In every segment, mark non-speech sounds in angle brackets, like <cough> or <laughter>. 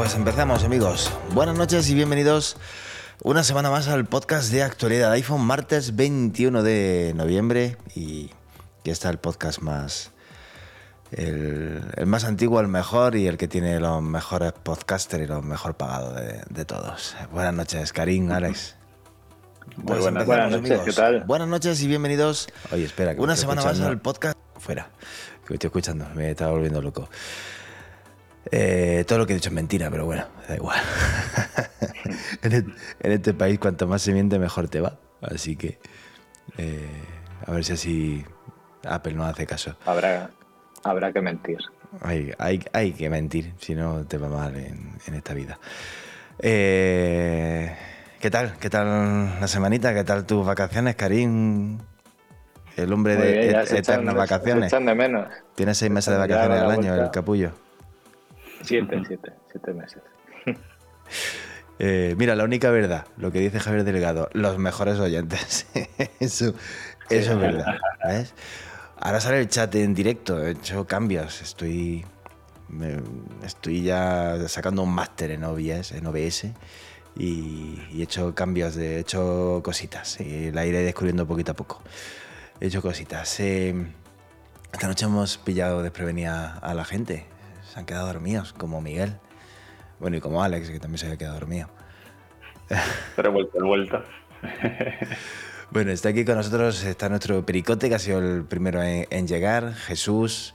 Pues empezamos amigos. Buenas noches y bienvenidos una semana más al podcast de actualidad iPhone, martes 21 de noviembre y aquí está el podcast más... El, el más antiguo, el mejor y el que tiene los mejores podcasters y los mejor pagados de, de todos. Buenas noches, Karim, Alex. Muy Pues buenas, noches, amigos. ¿qué tal? Buenas noches y bienvenidos. Oye, espera, que Una semana más al podcast. Fuera, que me estoy escuchando, me estaba volviendo loco. Eh, todo lo que he dicho es mentira, pero bueno, da igual. <laughs> en, el- en este país, cuanto más se miente, mejor te va. Así que, eh, a ver si así Apple no hace caso. Habrá, habrá que mentir. Hay, hay, hay que mentir, si no te va mal en, en esta vida. Eh, ¿Qué tal? ¿Qué tal la semanita? ¿Qué tal tus vacaciones, Karim? El hombre Muy de bien, ya et- se echan- eternas vacaciones. echan de menos. Tiene seis meses de vacaciones al año, el capullo. Siete, <laughs> siete, siete meses. Eh, mira, la única verdad, lo que dice Javier Delgado, los mejores oyentes. <laughs> eso eso es verdad. ¿ves? Ahora sale el chat en directo, he hecho cambios, estoy, me- estoy ya sacando un máster en OBS, en OBS y, y he hecho cambios, de, he hecho cositas y la iré descubriendo poquito a poco. He hecho cositas. Eh, esta noche hemos pillado desprevenida a la gente, se han quedado dormidos, como Miguel. Bueno, y como Alex, que también se había quedado dormido. Pero he vuelto. <laughs> Bueno, está aquí con nosotros, está nuestro pericote, que ha sido el primero en, llegar, Jesús,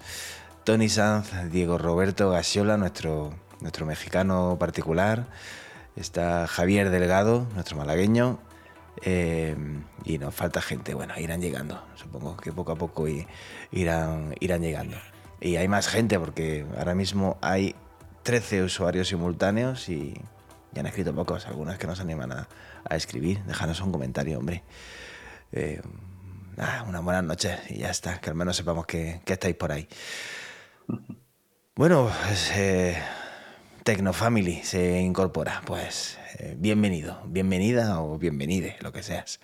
Tony Sanz, Diego Roberto Gasiola, nuestro, nuestro mexicano particular, está Javier Delgado, nuestro malagueño, eh, y nos falta gente, bueno, irán llegando, supongo que poco a poco irán, irán llegando. Y hay más gente, porque ahora mismo hay 13 usuarios simultáneos y, y han escrito pocos, algunos que no se animan a, a escribir. Déjanos un comentario, hombre. Eh, nada, una buena noche y ya está, que al menos sepamos que, estáis por ahí. Bueno, pues, eh, se incorpora. Pues eh, bienvenido, bienvenida o bienvenide, lo que seas.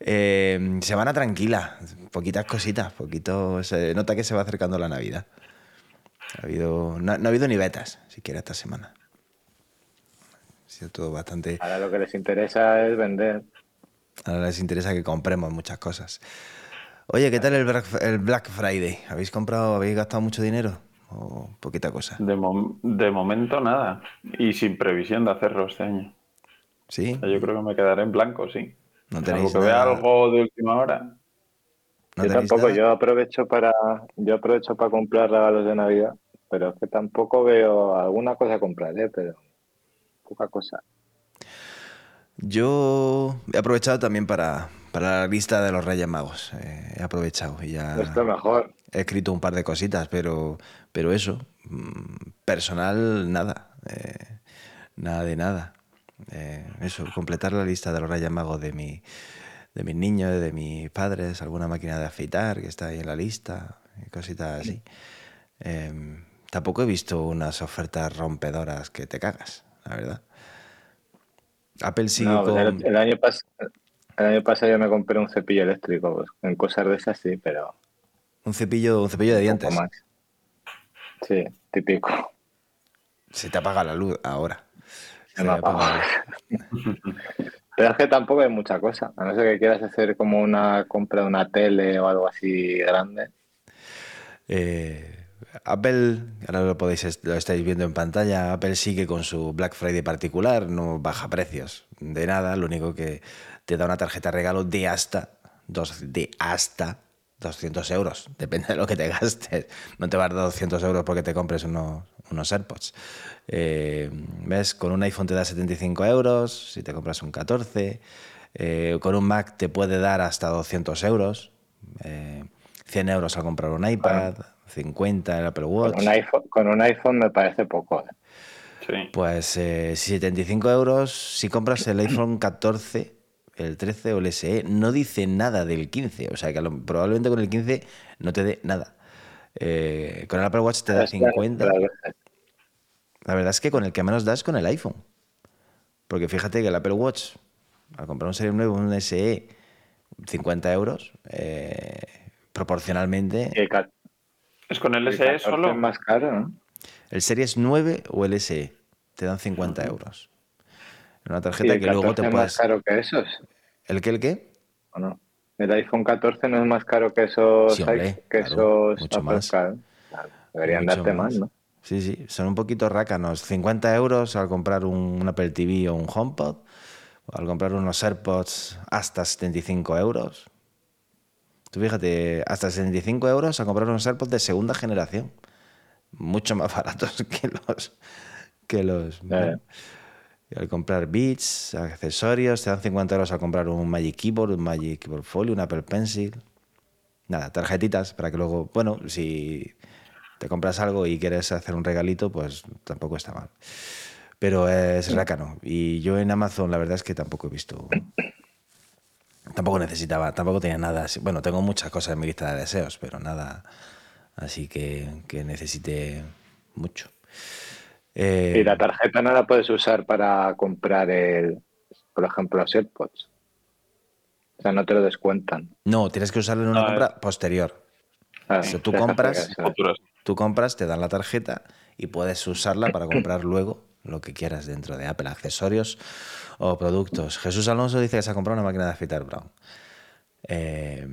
Eh, semana tranquila, poquitas cositas, poquito. Nota que se va acercando la Navidad. Ha habido, no, no ha habido ni betas, siquiera esta semana. Ha sido todo bastante. Ahora lo que les interesa es vender. Ahora les interesa que compremos muchas cosas. Oye, ¿qué tal el Black, el Black Friday? ¿Habéis comprado, habéis gastado mucho dinero? ¿O poquita cosa? De, mom- de momento nada. Y sin previsión de hacerlo este año. ¿Sí? O sea, yo creo que me quedaré en blanco, sí. No tenéis que vea algo de última hora. ¿No yo tampoco, nada? yo aprovecho para yo aprovecho para comprar regalos de Navidad, pero es que tampoco veo alguna cosa compraré, pero poca cosa. Yo he aprovechado también para, para la lista de los Reyes Magos. Eh, he aprovechado y ya Esto es mejor. he escrito un par de cositas, pero, pero eso, mm, personal, nada. Eh, nada de nada. Eh, eso, completar la lista de los Reyes Magos de, mi, de mis niños, de mis padres, alguna máquina de afeitar que está ahí en la lista, cositas así. Eh, tampoco he visto unas ofertas rompedoras que te cagas, la verdad. Apple sigue No, con... el, el año pas- el año pasado yo me compré un cepillo eléctrico, pues, en cosas de esas sí, pero Un cepillo, un cepillo de un dientes. poco más. Sí, típico. Se te apaga la luz ahora. Se me apaga. <laughs> Pero es que tampoco hay mucha cosa, a no ser que quieras hacer como una compra de una tele o algo así grande. Eh, Apple, ahora lo podéis lo estáis viendo en pantalla, Apple sigue con su Black Friday particular, no baja precios de nada, lo único que te da una tarjeta de regalo de hasta dos, de hasta 200 euros, <laughs> depende de lo que te gastes. No te vas a dar 200 euros porque te compres unos, unos AirPods. Eh, ¿Ves? Con un iPhone te da 75 euros, si te compras un 14. Eh, con un Mac te puede dar hasta 200 euros. Eh, 100 euros al comprar un iPad, 50 el Apple Watch. Con un iPhone, con un iPhone me parece poco. ¿eh? Sí. Pues eh, 75 euros si compras el iPhone 14, el 13 o el SE. No dice nada del 15, o sea que lo- probablemente con el 15 no te dé nada. Eh, con el Apple Watch te da 50. La verdad es que con el que menos das con el iPhone. Porque fíjate que el Apple Watch, al comprar un Serie 9, un SE, 50 euros, eh, proporcionalmente. Es con el SE solo. Es más caro, ¿no? El Series 9 o el SE te dan 50 euros. Una tarjeta que luego te puedes. ¿Es más caro que esos? ¿El qué, el qué? ¿O no? El iPhone 14 no es más caro que esos, Sí, hombre, que claro, esos mucho Apple más. Claro, deberían Mucho darte más, ¿no? Sí, sí, son un poquito rácanos. 50 euros al comprar un, un Apple TV o un HomePod, o al comprar unos AirPods hasta 75 euros. Tú fíjate, hasta 75 euros a comprar unos AirPods de segunda generación. Mucho más <laughs> baratos que los... Que los y al comprar Beats, accesorios, te dan 50 euros al comprar un Magic Keyboard, un Magic Keyboard Folio, un Apple Pencil. Nada, tarjetitas para que luego, bueno, si te compras algo y quieres hacer un regalito, pues tampoco está mal. Pero es rácano. Y yo en Amazon la verdad es que tampoco he visto... Tampoco necesitaba, tampoco tenía nada así. Bueno, tengo muchas cosas en mi lista de deseos, pero nada así que, que necesite mucho. Eh, Y la tarjeta no la puedes usar para comprar, el, por ejemplo, los AirPods. O sea, no te lo descuentan. no, tienes que usarlo en una No, compra posterior. Ah, O sea, tú compras-. Tú compras, te dan la tarjeta y puedes usarla para comprar luego lo que quieras dentro de Apple, accesorios o productos. Jesús Alonso dice que se ha comprado una máquina de afeitar Brown. Eh,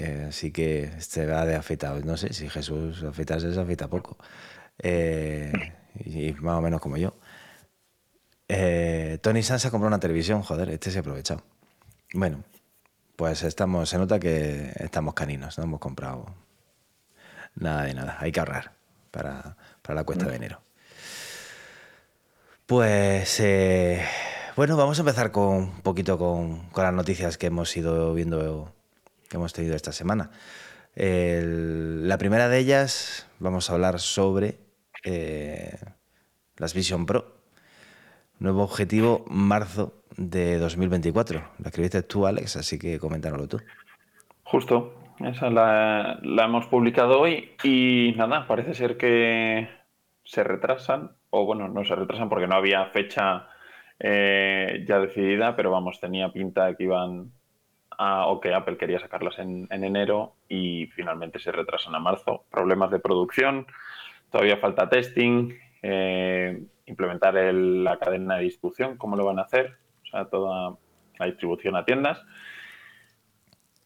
eh, así que se va de afeitado. No sé si Jesús afeitarse se afeita poco. Eh, y, más o menos como yo. Eh, Tony Sanz ha comprado una televisión, joder, este se ha aprovechado. Bueno, pues estamos, se nota que estamos caninos, no hemos comprado nada de nada, hay que ahorrar para, para la cuesta de enero. Pues eh, bueno, vamos a empezar con un poquito con, las noticias que hemos ido viendo, que hemos tenido esta semana. La primera de ellas, vamos a hablar sobre eh, las Vision Pro. Nuevo objetivo, marzo de 2024. La escribiste tú, Alex, así que coméntanoslo tú. Justo, esa la hemos publicado hoy y nada, parece ser que se retrasan, o bueno, no se retrasan porque no había fecha eh, ya decidida, pero vamos, tenía pinta de que iban a, o que Apple quería sacarlas en, en enero y finalmente se retrasan a marzo. Problemas de producción, todavía falta testing, eh, implementar el- la cadena de distribución, cómo lo van a hacer, o sea, toda la distribución a tiendas.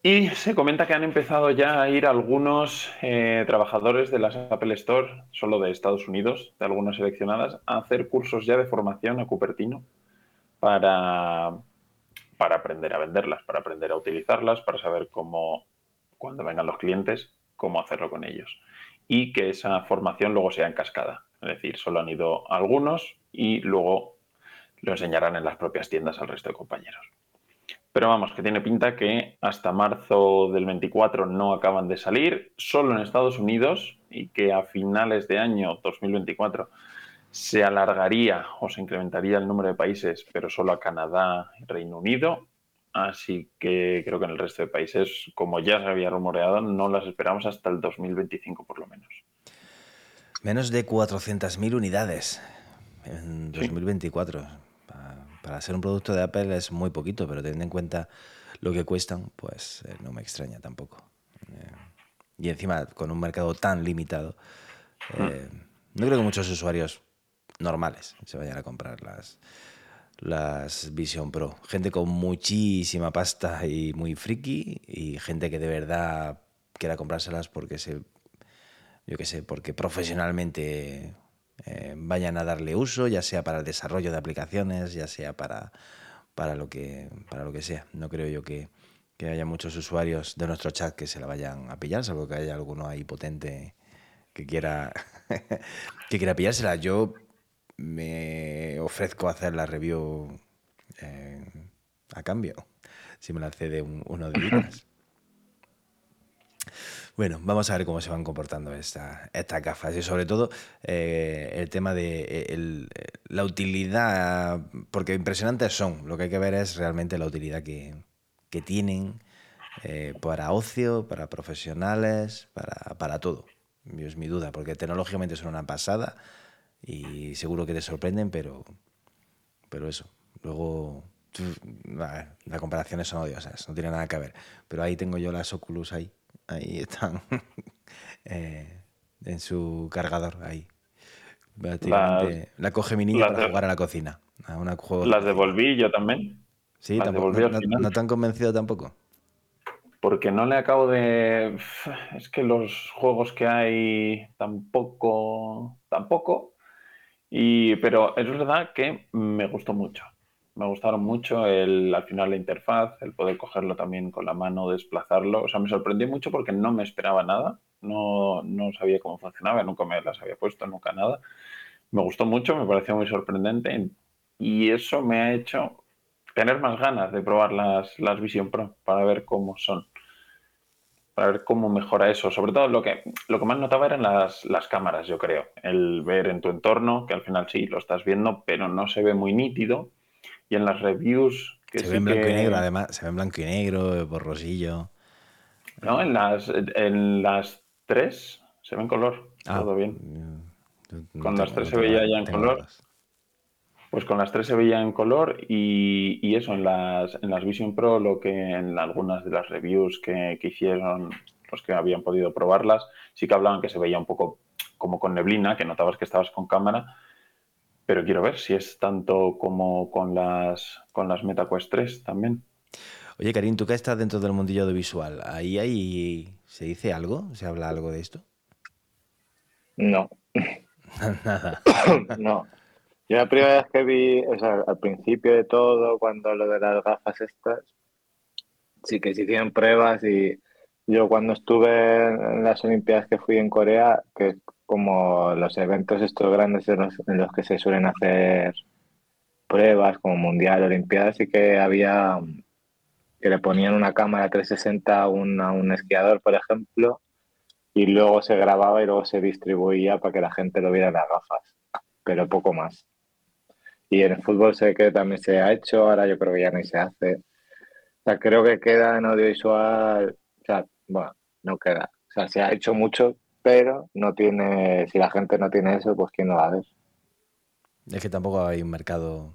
Y se comenta que han empezado ya a ir algunos eh, trabajadores de las Apple Store, solo de Estados Unidos, de algunas seleccionadas, a hacer cursos ya de formación a Cupertino para, para aprender a venderlas, para aprender a utilizarlas, para saber cómo, cuando vengan los clientes, cómo hacerlo con ellos. Y que esa formación luego sea en cascada. Es decir, solo han ido algunos y luego lo enseñarán en las propias tiendas al resto de compañeros. Pero vamos, que tiene pinta que hasta marzo del 24 no acaban de salir, solo en Estados Unidos, y que a finales de año 2024 se alargaría o se incrementaría el número de países, pero solo a Canadá y Reino Unido. Así que creo que en el resto de países, como ya se había rumoreado, no las esperamos hasta el 2025 por lo menos. Menos de 400.000 unidades en Sí. 2024. Pa- Para ser un producto de Apple es muy poquito, pero teniendo en cuenta lo que cuestan, pues eh, no me extraña tampoco. Eh, y encima, con un mercado tan limitado, eh, no creo que muchos usuarios normales se vayan a comprar las, las Vision Pro. Gente con muchísima pasta y muy friki, y gente que de verdad quiera comprárselas porque se yo qué sé, porque profesionalmente eh, vayan a darle uso, ya sea para el desarrollo de aplicaciones, ya sea para, para, lo, que, para lo que sea. No creo yo que, que haya muchos usuarios de nuestro chat que se la vayan a pillar, salvo que haya alguno ahí potente que quiera, <laughs> que quiera pillársela. Yo me ofrezco a hacer la review eh, a cambio, si me la cede un- uno de <clears throat> ellas. Bueno, vamos a ver cómo se van comportando esta- estas gafas y sobre todo eh, el tema de eh, eh, la utilidad, porque impresionantes son, lo que hay que ver es realmente la utilidad que, tienen para ocio, para profesionales, para, para todo. Es mi duda, porque tecnológicamente son una pasada y seguro que te sorprenden, pero, pero eso. Luego, las comparaciones son odiosas, no tiene nada que ver. Pero ahí tengo yo las Oculus ahí, ahí están <laughs> eh, en su cargador, ahí. la coge mi niño para jugar a la cocina. las devolví yo también. Sí, tampoco, no, no, te han convencido tampoco porque no le acabo de... Es que los juegos que hay tampoco... tampoco. Y, pero es verdad que me gustó mucho. Me gustaron mucho el, al final la interfaz, el poder cogerlo también con la mano, desplazarlo. O sea, me sorprendió mucho porque no me esperaba nada. No, no sabía cómo funcionaba, nunca me las había puesto, nunca nada. Me gustó mucho, me pareció muy sorprendente y eso me ha hecho tener más ganas de probar las, las Vision Pro para ver cómo son para ver cómo mejora eso. Sobre todo lo que, lo que más notaba eran las, las cámaras, yo creo. El ver en tu entorno, que al final sí, lo estás viendo, pero no se ve muy nítido. Y en las reviews... Que se ve en blanco y negro, además. Se ve en blanco y negro, borrosillo. No, en las, en las tres se ve en color. Ah, todo bien. Con las tres se veía ya en color. Pues con las tres se veía en color y, eso, en las, en las Vision Pro, lo que en algunas de las reviews que, hicieron los que habían podido probarlas, sí que hablaban que se veía un poco como con neblina, que notabas que estabas con cámara, pero quiero ver si es tanto como con las, con las MetaQuest 3 también. Oye, Karim, tú que estás dentro del mundillo audiovisual, ¿ahí, ahí se dice algo? ¿Se habla algo de esto? No. <laughs> Nada. no. Yo la primera vez que vi, o sea, al principio de todo, cuando lo de las gafas estas, sí que se hicieron pruebas y yo cuando estuve en las Olimpiadas que fui en Corea, que como los eventos estos grandes en los, que se suelen hacer pruebas como Mundial, Olimpiadas, y que había que le ponían una cámara 360 a un, a un esquiador, por ejemplo, y luego se grababa y luego se distribuía para que la gente lo viera en las gafas, pero poco más. Y en el fútbol sé que también se ha hecho, ahora yo creo que ya ni se hace. O sea, creo que queda en audiovisual, o sea, bueno, no queda. O sea, se ha hecho mucho, pero no tiene, si la gente no tiene eso, pues ¿quién lo va a ver? Es que tampoco hay un mercado.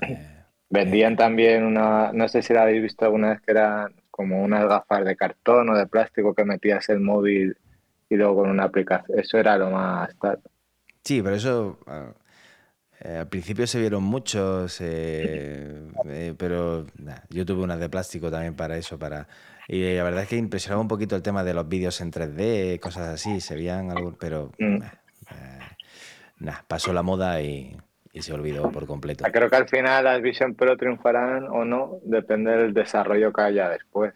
Eh, <clears throat> Vendían eh, también una, no sé si la habéis visto alguna vez, que eran como unas gafas de cartón o de plástico que metías el móvil y luego con una aplicación. Eso era lo más tal. Sí, pero eso. Ah, eh, al principio se vieron muchos, pero yo tuve unas de plástico también para eso, para y la verdad es que impresionaba un poquito el tema de los vídeos en 3D, cosas así, se veían algo, pero mm. nada, pasó la moda y, se olvidó por completo. Creo que al final las Vision Pro triunfarán o no, depende del desarrollo que haya después.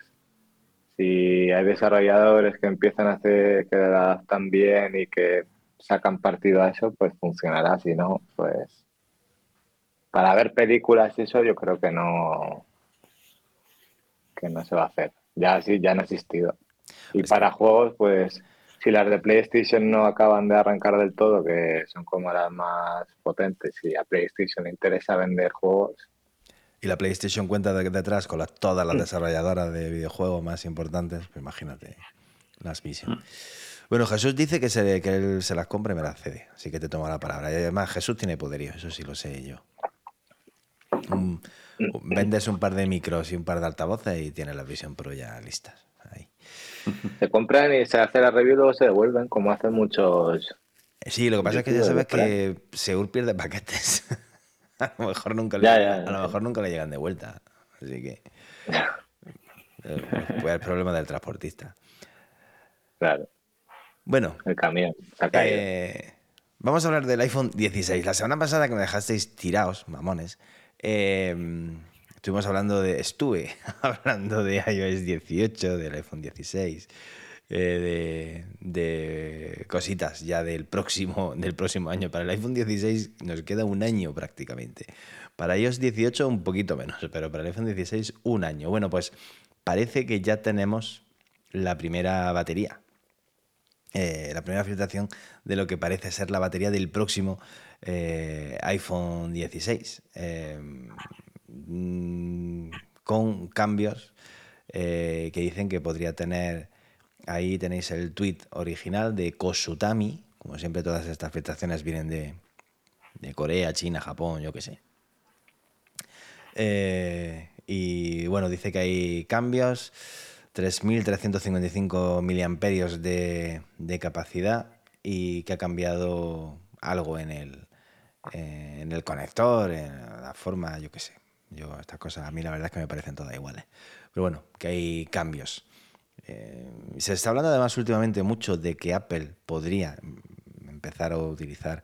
Si hay desarrolladores que empiezan a hacer que la adaptan bien y que sacan partido a eso, pues funcionará. Si no, pues para ver películas y eso yo creo que no que no se va a hacer. Ya sí, ya han existido. Y pues para juegos, pues si las de PlayStation no acaban de arrancar del todo, que son como las más potentes, y a PlayStation le interesa vender juegos. Y la PlayStation cuenta de, detrás con todas las mm. desarrolladoras de videojuegos más importantes, pues imagínate las Vision. Bueno, Jesús dice que, se, que él se las compre y me las cede, así que te tomo la palabra. Y además, Jesús tiene poderío, eso sí lo sé yo. Vendes un par de micros y un par de altavoces y tienes la Vision Pro ya listas. Ahí. Se compran y se hace la review y luego se devuelven, como hacen muchos. Sí, lo que pasa es que ya sabes que Seur pierde paquetes. <laughs> a lo mejor nunca le, a lo mejor nunca le llegan de vuelta. Así que. <laughs> Pues el problema del transportista. Claro. Bueno. El camión. Eh, vamos a hablar del iPhone 16. La semana pasada que me dejasteis tirados, mamones, em, estuvimos hablando de. Estuve <laughs> hablando de iOS 18, del iPhone 16. Eh, de, cositas ya del próximo, <laughs> del próximo año. Para el iPhone 16 nos queda un año prácticamente. Para iOS 18 un poquito menos, <laughs> pero para el iPhone 16 un año. Bueno, pues parece que ya tenemos la primera batería. Eh, la primera filtración de lo que parece ser la batería del próximo eh, iPhone 16. Eh, mm, con cambios eh, que dicen que podría tener, ahí tenéis el tweet original de Kosutami, como siempre todas estas filtraciones vienen de, Corea, China, Japón, yo qué sé. Eh, y bueno, dice que hay cambios, 3.355 miliamperios de capacidad y que ha cambiado algo en el, eh, en el conector, en la forma, yo qué sé. Yo estas cosas a mí la verdad es que me parecen todas iguales. Pero bueno, que hay cambios. Eh, se está hablando además últimamente mucho de que Apple podría empezar a utilizar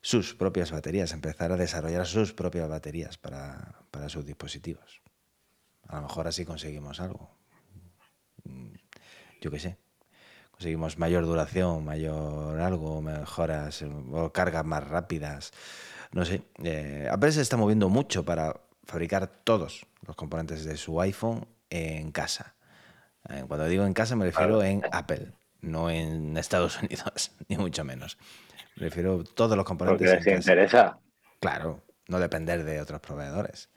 sus propias baterías, empezar a desarrollar sus propias baterías para, para sus dispositivos. A lo mejor así conseguimos algo. Mm, yo qué sé. Conseguimos mayor duración, mayor algo, mejoras o cargas más rápidas. No sé. Eh, Apple se está moviendo mucho para fabricar todos los componentes de su iPhone en casa. Eh, cuando digo en casa me refiero en Apple, no en Estados <laughs> Unidos, ni mucho menos. Me refiero a todos los componentes. Porque les interesa. Claro, no depender de otros proveedores.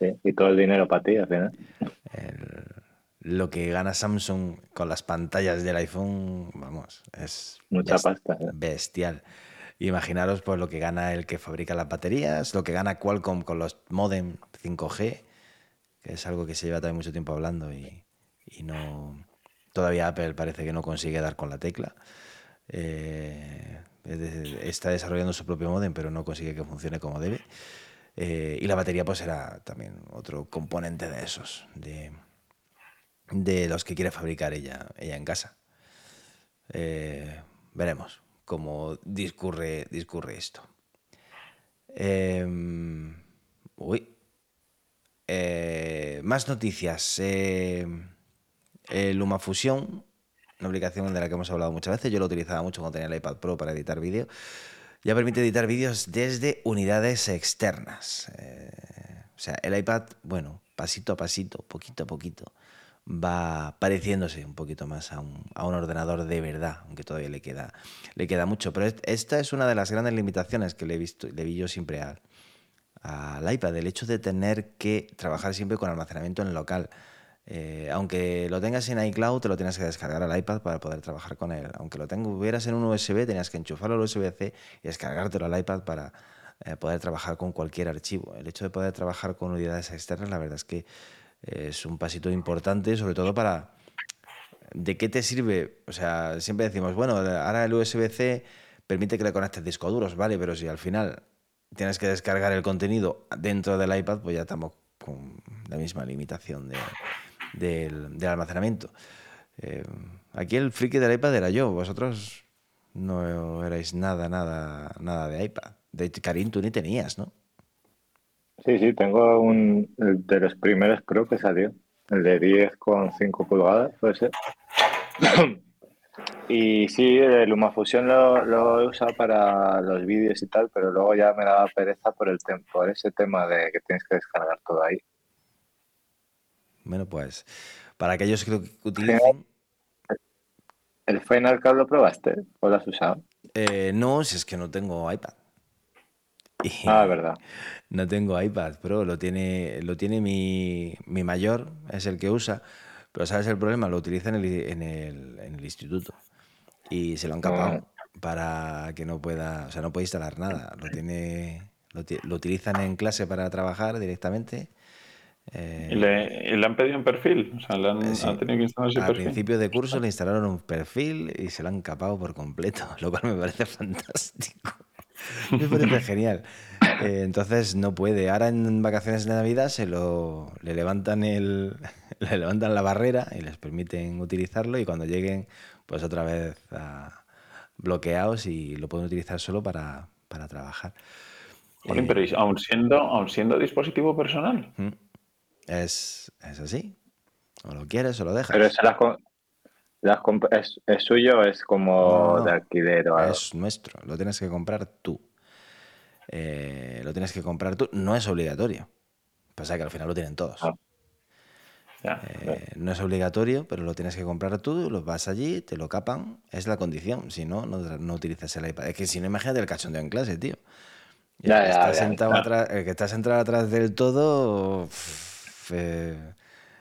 Sí, y todo el dinero para ti al final. El, lo que gana Samsung con las pantallas del iPhone, vamos, es mucha best, pasta. ¿eh? bestial. Imaginaros pues lo que gana el que fabrica las baterías, lo que gana Qualcomm con los modem 5G, que es algo que se lleva también mucho tiempo hablando y, y no todavía Apple parece que no consigue dar con la tecla. Eh, está desarrollando su propio modem, pero no consigue que funcione como debe. Eh, y la batería pues será también otro componente de esos, de, de los que quiere fabricar ella, ella en casa. Eh, veremos cómo discurre, discurre esto. Eh, uy. Eh, más noticias. Eh, el LumaFusion, una aplicación de la que hemos hablado muchas veces, yo lo utilizaba mucho cuando tenía el iPad Pro para editar vídeo, ya permite editar vídeos desde unidades externas. Eh, o sea, el iPad, bueno, pasito a pasito, poquito a poquito, va pareciéndose un poquito más a un, a un, ordenador de verdad, aunque todavía le queda, le queda mucho. Pero esta es una de las grandes limitaciones que le, he visto, le vi yo siempre al, al iPad, el hecho de tener que trabajar siempre con almacenamiento en local. Eh, aunque lo tengas en iCloud, te lo tienes que descargar al iPad para poder trabajar con él. Aunque lo tuvieras en un USB, tenías que enchufarlo al USB-C y descargártelo al iPad para eh, poder trabajar con cualquier archivo. El hecho de poder trabajar con unidades externas, la verdad es que es un pasito importante, sobre todo para... ¿De qué te sirve? O sea, siempre decimos, bueno, ahora el USB-C permite que le conectes discos duros, ¿vale? Pero si al final tienes que descargar el contenido dentro del iPad, pues ya estamos con la misma limitación de, del, almacenamiento. Eh, aquí el friki del iPad era yo, vosotros no erais nada, nada, nada de iPad. De Karim, tú ni tenías, ¿no? Sí, sí, tengo un de los primeros Pro que salió, el de 10,5 pulgadas, puede ser. <clears throat> y sí, el LumaFusion lo, lo, he usado para los vídeos y tal, pero luego ya me daba pereza por, el por ese tema de que tienes que descargar todo ahí. Bueno, pues para aquellos que utilicen... ¿El Final Cut lo probaste o lo has usado? Eh, no, si es que no tengo iPad. Y <laughs> ah, verdad. No tengo iPad Pro, lo tiene, lo tiene mi, mi, mayor, es el que usa, pero ¿sabes el problema? Lo utiliza en el, en el, en el instituto y se lo han capado ah. para que no pueda, o sea, no puede instalar nada. Lo, tiene, lo, lo utilizan en clase para trabajar directamente. Eh, ¿Y, le, ¿Y, le, han pedido un perfil? O sea, le han, sí, han tenido que instalar ese al perfil. principio de curso le instalaron un perfil y se lo han capado por completo, <laughs> lo cual me parece <laughs> fantástico. <laughs> Me parece genial. Eh, entonces no puede. Ahora en vacaciones de Navidad se lo le levantan el <laughs> le levantan la barrera y les permiten utilizarlo y cuando lleguen pues otra vez a, bloqueados y lo pueden utilizar solo para, para trabajar. Bueno, eh, pero aún siendo, aún siendo dispositivo personal. Es, es así. O lo quieres o lo dejas. Pero las, es, es, suyo o es como No, no, de alquiler o algo? Es nuestro. Lo tienes que comprar tú. Eh, lo tienes que comprar tú. No es obligatorio. Pasa que al final lo tienen todos. Ah. Ya, Eh, no es obligatorio, pero lo tienes que comprar tú, lo vas allí, te lo capan, es la condición. Si no, no, no utilizas el iPad. Es que si no, imagínate el cachondeo en clase, tío. El que ya, está sentado atrás, el que está sentado atrás del todo, pff, eh,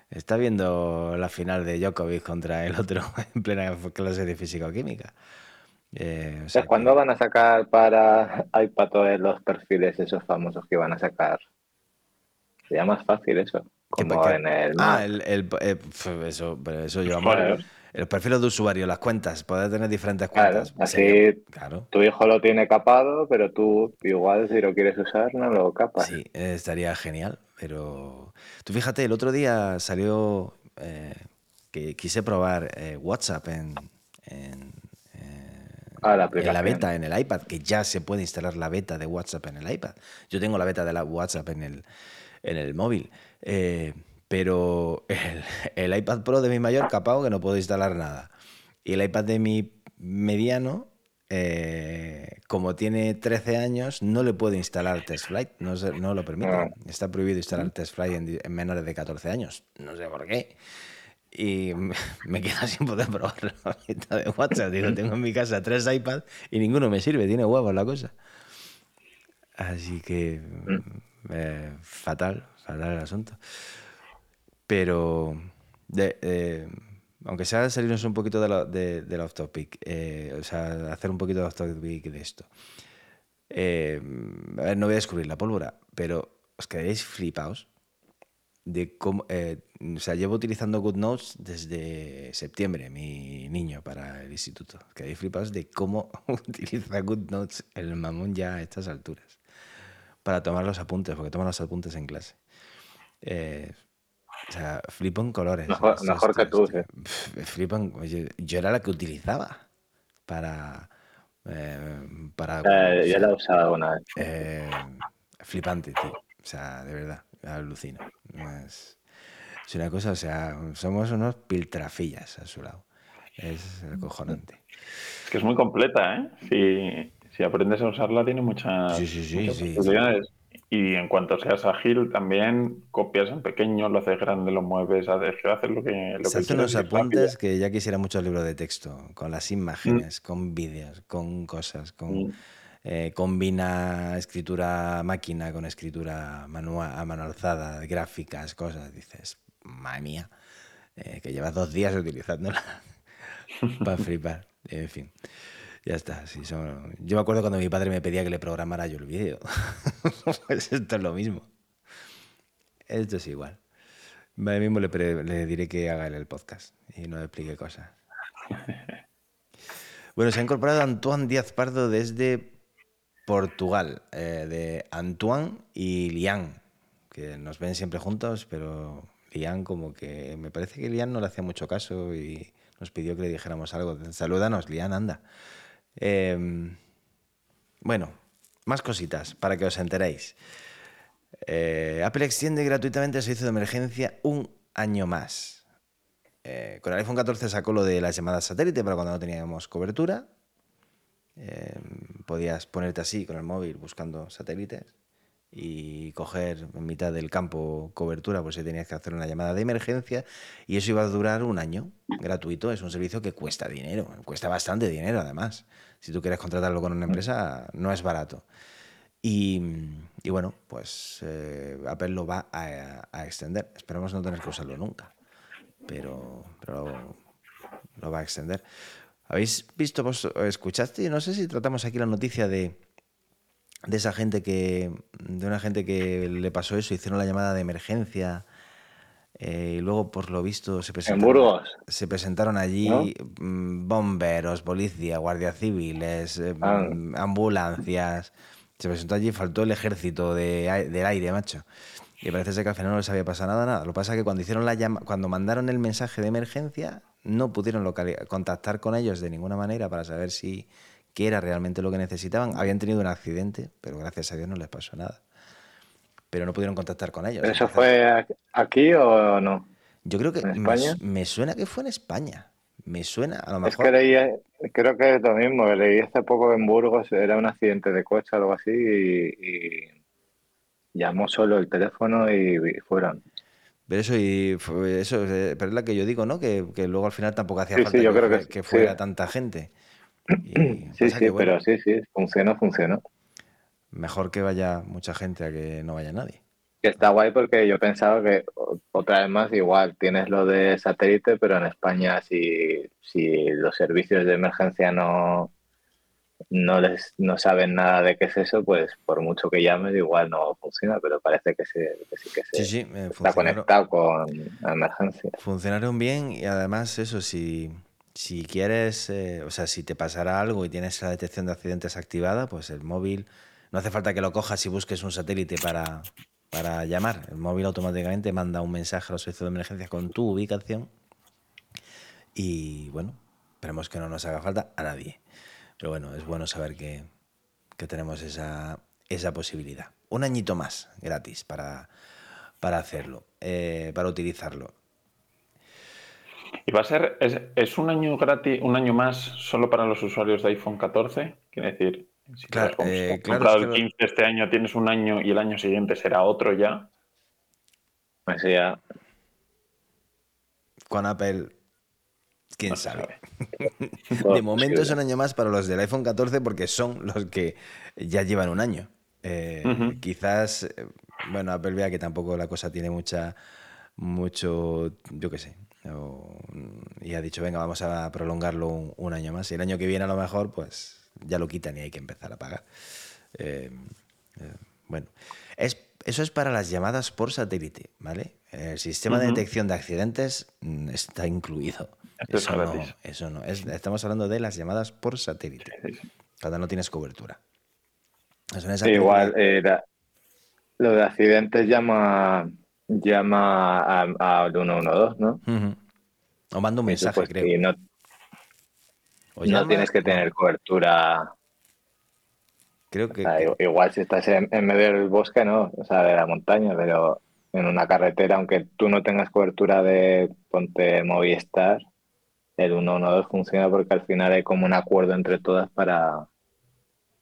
Está viendo la final de Djokovic contra el otro <laughs> en plena clase de física o química. Eh, ¿Cuándo van a sacar para iPad los perfiles esos famosos que van a sacar? Sería más fácil eso. Como en el. Ah, el, eh, eso, pero eso llevamos. El perfil de usuario, las cuentas, poder tener diferentes cuentas. así claro. tu hijo lo tiene capado, pero tú igual si lo quieres usar no lo capas. Sí, estaría genial, pero tú fíjate, el otro día salió eh, que quise probar eh, WhatsApp en, en, ah, la en, la beta, en el iPad, que ya se puede instalar la beta de WhatsApp en el iPad. Yo tengo la beta de la WhatsApp en el, en el móvil. Eh, pero el, iPad Pro de mi mayor capaz que no puedo instalar nada. Y el iPad de mi mediano, eh, como tiene 13 años, no le puedo instalar TestFlight, no, no lo permite. Ah. Está prohibido instalar TestFlight en, en menores de 14 años, no sé por qué. Y <laughs> me quedo sin poder probar la <laughs> mitad de WhatsApp. Digo, tengo en mi casa tres iPads y ninguno me sirve, tiene huevos la cosa. Así que mm. eh, fatal, fatal el asunto. Pero, eh, aunque sea salirnos un poquito de, la, del off topic, eh, o sea, hacer un poquito de off topic de esto. Eh, a ver, no voy a descubrir la pólvora, pero os quedaréis flipados de cómo. o sea, llevo utilizando GoodNotes desde septiembre, mi niño, para el instituto. Os quedaréis flipados de cómo <laughs> utiliza GoodNotes el mamón ya a estas alturas. Para tomar los apuntes, porque toma los apuntes en clase. Eh, o sea, flipo en colores. Mejor, que tú, Flipan. Yo, era la que utilizaba para. Eh, para eh, yo la he usado una vez. Eh, flipante, tío. O sea, de verdad, alucino. Es, es, una cosa, o sea, somos unos piltrafillas a su lado. Es acojonante. Es que es muy completa, ¿eh? Si, si aprendes a usarla, tiene muchas, sí, sí, sí, sí, y en cuanto seas ágil, también copias en pequeño, lo haces grande, lo mueves, haces, lo que, lo Se hacen unos apuntes que ya quisiera muchos libros de texto, con las imágenes, mm. con vídeos, con cosas, con... Mm. Eh, combina escritura máquina con escritura manual, a mano alzada, gráficas, cosas. Dices, madre mía, eh, que llevas dos días utilizándola <laughs> <laughs> para flipar. En fin. Ya está. Sí, son... Yo me acuerdo cuando mi padre me pedía que le programara yo el vídeo. <laughs> pues esto es lo mismo. Esto es igual. A mismo le, le, diré que haga el podcast y no explique cosas. Bueno, se ha incorporado Antoine Díaz Pardo desde Portugal, eh, de Antoine y Lian, que nos ven siempre juntos, pero Lian como que me parece que Lian no le hacía mucho caso y nos pidió que le dijéramos algo. Salúdanos, Lian, anda. Em, bueno, más cositas para que os enteréis. Eh, Apple extiende gratuitamente el servicio de emergencia un año más. Eh, con el iPhone 14 sacó lo de las llamadas satélite para cuando no teníamos cobertura. Em, podías ponerte así con el móvil buscando satélites y coger en mitad del campo cobertura, pues si tenías que hacer una llamada de emergencia y eso iba a durar un año gratuito. Es un servicio que cuesta dinero, cuesta bastante dinero además. Si tú quieres contratarlo con una empresa, no es barato. Y, bueno, pues eh, Apple lo va a, extender. Esperemos no tener que usarlo nunca, pero, pero lo va a extender. ¿Habéis visto, vos escuchaste? No sé si tratamos aquí la noticia de de esa gente que, de una gente que le pasó eso, hicieron la llamada de emergencia eh, y luego, por lo visto, se presentaron, se presentaron allí mm, bomberos, policía, guardias civiles, eh, ah. mm, ambulancias. Se presentó allí, faltó el ejército de, del aire, macho. Y parece ser que al final no les había pasado nada, nada. Lo que pasa es que cuando hicieron la llama, cuando mandaron el mensaje de emergencia, no pudieron contactar con ellos de ninguna manera para saber si qué era realmente lo que necesitaban. Habían tenido un accidente, pero gracias a Dios no les pasó nada. Pero no pudieron contactar con ellos. ¿Eso fue aquí o no? Yo creo que Me, suena que fue en España. Me suena, a lo mejor. Es que leí, creo que es lo mismo. Leí hace poco en Burgos, era un accidente de coche o algo así, y, llamó solo el teléfono y, fueron. Pero eso, y eso, eh, pero es la que yo digo, ¿no? Que, luego al final tampoco hacía falta que, fuera tanta gente sí, sí, pero sí, sí, funcionó, funcionó. Mejor que vaya mucha gente a que no vaya nadie. que está guay porque yo pensaba que otra vez más igual tienes lo de satélite, pero en España si, si los servicios de emergencia no, no les no saben nada de qué es eso, pues por mucho que llames igual no funciona, pero parece que, sí que se eh, está conectado con la emergencia. Funcionaron bien y además eso, si, si quieres, eh, o sea, si te pasara algo y tienes la detección de accidentes activada, pues el móvil, no hace falta que lo cojas y busques un satélite para, para llamar. El móvil automáticamente manda un mensaje a los servicios de emergencia con tu ubicación y bueno, esperemos que no nos haga falta a nadie. Pero bueno, es bueno saber que, tenemos esa, esa, posibilidad. Un añito más gratis para, para hacerlo, eh, para utilizarlo. ¿Y va a ser, es, un año gratis, un año más solo para los usuarios de iPhone 14? Quiere decir, si claro, has eh, comprado el 15 este año, tienes un año y el año siguiente será otro ya. Pues ya. Con Apple, quién sabe. <laughs> de momento es un año más para los del iPhone 14 porque son los que ya llevan un año. Eh, quizás, eh, bueno, Apple vea que tampoco la cosa tiene mucha, mucho, yo qué sé, y ha dicho, venga, vamos a prolongarlo un, año más. Y el año que viene a lo mejor, pues ya lo quitan y hay que empezar a pagar. Eh, eh, bueno, es, eso es para las llamadas por satélite, ¿vale? El sistema de detección de accidentes mm, está incluido. eso, no, eso no, estamos hablando de las llamadas por satélite, cuando no tienes cobertura. igual, eh, lo de accidentes llama llama al 112, ¿no? O manda un mensaje, pues, creo. no, no tienes que tener cobertura. Creo que, Igual si estás en, medio del bosque, ¿no? O sea, de la montaña, pero en una carretera, aunque tú no tengas cobertura de ponte Movistar, el 112 funciona porque al final hay como un acuerdo entre todas para,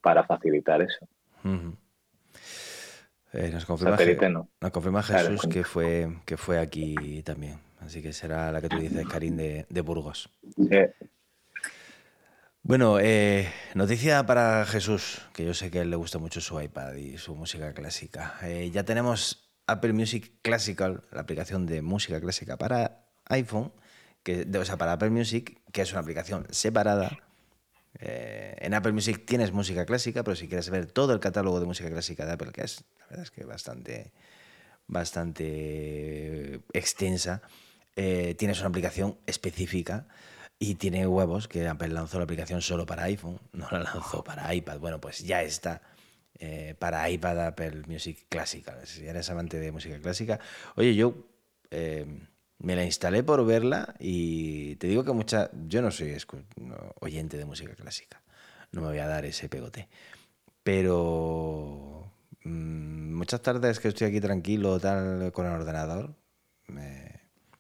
para facilitar eso. Eh, nos, confirma, Jesús que, fue, que fue aquí también. Así que será la que tú dices, Karim, de, Burgos. Bueno, eh, noticia para Jesús, que yo sé que a él le gusta mucho su iPad y su música clásica. Eh, ya tenemos Apple Music Classical, la aplicación de música clásica para iPhone, que, o sea, para Apple Music, que es una aplicación separada eh, en Apple Music tienes música clásica, pero si quieres ver todo el catálogo de música clásica de Apple, que es, la verdad es que bastante, bastante extensa, eh, tienes una aplicación específica y tiene huevos que Apple lanzó la aplicación solo para iPhone, <laughs> no la lanzó para iPad. Bueno, pues ya está eh, para iPad Apple Music clásica. Si eres amante de música clásica, oye, yo me la instalé por verla y te digo que mucha. Yo no soy oyente de música clásica. No me voy a dar ese pegote. Pero mm, muchas tardes que estoy aquí tranquilo tal con el ordenador,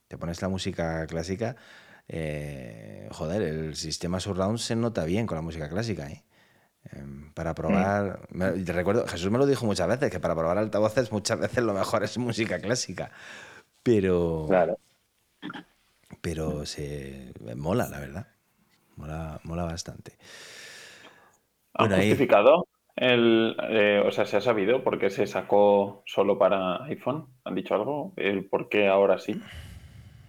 te pones la música clásica. Eh, joder, el sistema surround se nota bien con la música clásica. ¿eh? Em, para probar. te recuerdo, Jesús me lo dijo muchas veces, que para probar altavoces muchas veces lo mejor es música clásica. Pero. Claro pero se mola, la verdad. Mola, mola bastante. ¿Han justificado el, eh, o sea, se ha sabido por qué se sacó solo para iPhone? ¿Han dicho algo? ¿El por qué ahora sí?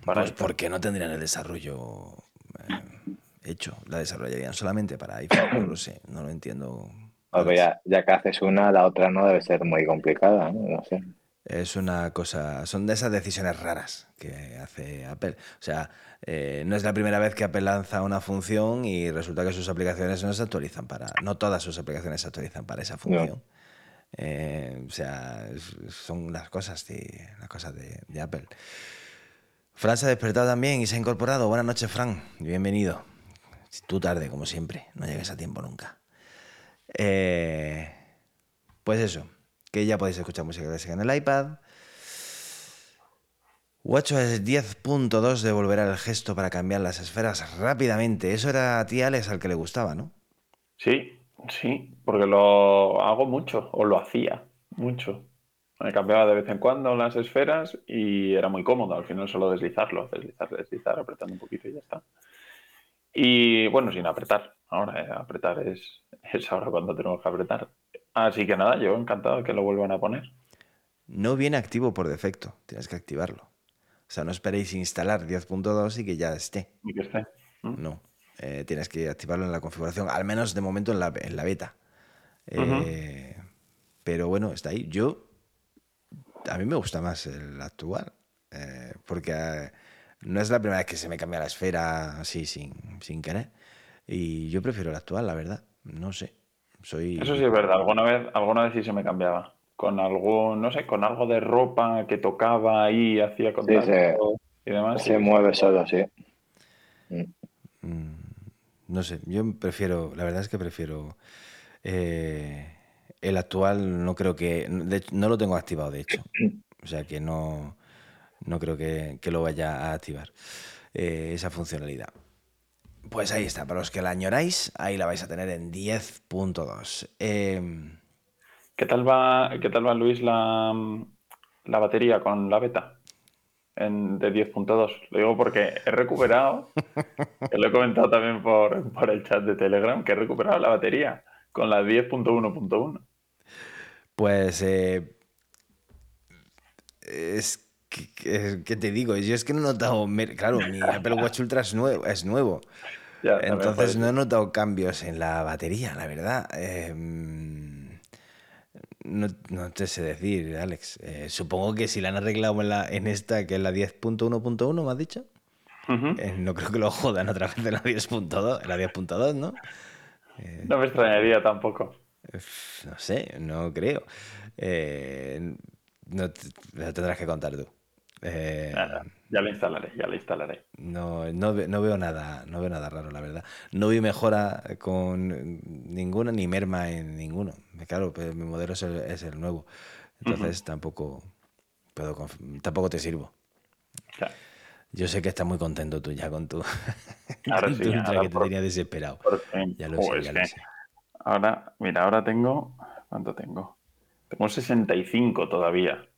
pues porque no tendrían el desarrollo eh, hecho. La desarrollarían solamente para iPhone. No lo sé, no lo entiendo. ya, ya, que haces una, la otra no debe ser muy complicada, ¿no? no sé. Es una cosa, son de esas decisiones raras que hace Apple. O sea, eh, no es la primera vez que Apple lanza una función y resulta que sus aplicaciones no se actualizan para, no todas sus aplicaciones se actualizan para esa función. Eh, o sea, son las cosas de, las cosas de, Apple. Fran se ha despertado también y se ha incorporado. Buenas noches, Fran. Bienvenido. Tú tarde, como siempre. No llegues a tiempo nunca. Eh, pues eso que ya podéis escuchar música clásica en el iPad. WatchOS 10.2 devolverá el gesto para cambiar las esferas rápidamente. Eso era a ti, Alex, al que le gustaba, ¿no? Sí, sí, porque lo hago mucho, o lo hacía mucho. Me cambiaba de vez en cuando las esferas y era muy cómodo. Al final solo deslizarlo, deslizar, deslizar, apretando un poquito y ya está. Y bueno, sin apretar. Ahora eh, apretar es, es ahora cuando tenemos que apretar. Así que nada, yo encantado de que lo vuelvan a poner. no viene activo por defecto, tienes que activarlo. O sea, no esperéis instalar 10.2 y que ya esté. Y que esté. ¿Mm? No, eh, tienes que activarlo en la configuración, al menos de momento en la, en la beta. Eh, Pero bueno, está ahí. Yo, a mí me gusta más el actual, eh, porque no es la primera vez que se me cambia la esfera así sin, sin querer. Y yo prefiero el actual, la verdad. No sé. Soy... Eso sí es verdad. Alguna vez, alguna vez sí se me cambiaba. Con algo, no sé, con algo de ropa que tocaba ahí, hacía contacto se- y demás. Se mueve solo, sí. Mm, No sé, yo prefiero, la verdad es que prefiero eh, el actual, no creo que, de hecho, no lo tengo activado de hecho, o sea que no, no creo que, que lo vaya a activar eh, esa funcionalidad. Pues ahí está, para los que la añoráis, ahí la vais a tener en 10.2. Eh, ¿Qué tal va, qué tal va Luis la, la batería con la beta en, de 10.2? Lo digo porque he recuperado, <laughs> que lo he comentado también por, por el chat de Telegram, que he recuperado la batería con la 10.1.1. Pues eh, es que- que te digo, yo es que no he notado, claro, mi Apple Watch Ultra es nuevo, es nuevo. Ya, entonces no he notado cambios en la batería, la verdad. Eh, no, no te sé decir, Alex. Eh, supongo que si la han arreglado en, la, en esta, que es la 10.1.1, ¿me has dicho? Eh, no creo que lo jodan otra vez en la 10.2, en la 10.2, ¿no? No me extrañaría tampoco. No sé, no creo. Eh, no lo tendrás que contar tú. Eh, Nada, ya la instalaré, ya la instalaré. no, no, no veo nada, no veo nada raro, la verdad. No vi mejora con ninguna ni merma en ninguno. Claro, pues mi modelo es el, es el nuevo. Entonces tampoco puedo tampoco te sirvo. Yo sé que estás muy contento tú ya con tu, <laughs> Ahora con sí, tu Ultra, ahora que te tenía desesperado. Por fin. Ya lo Jo, sé, es ya lo que sé. Ahora, mira, ahora tengo. ¿Cuánto tengo? Tengo 65 todavía.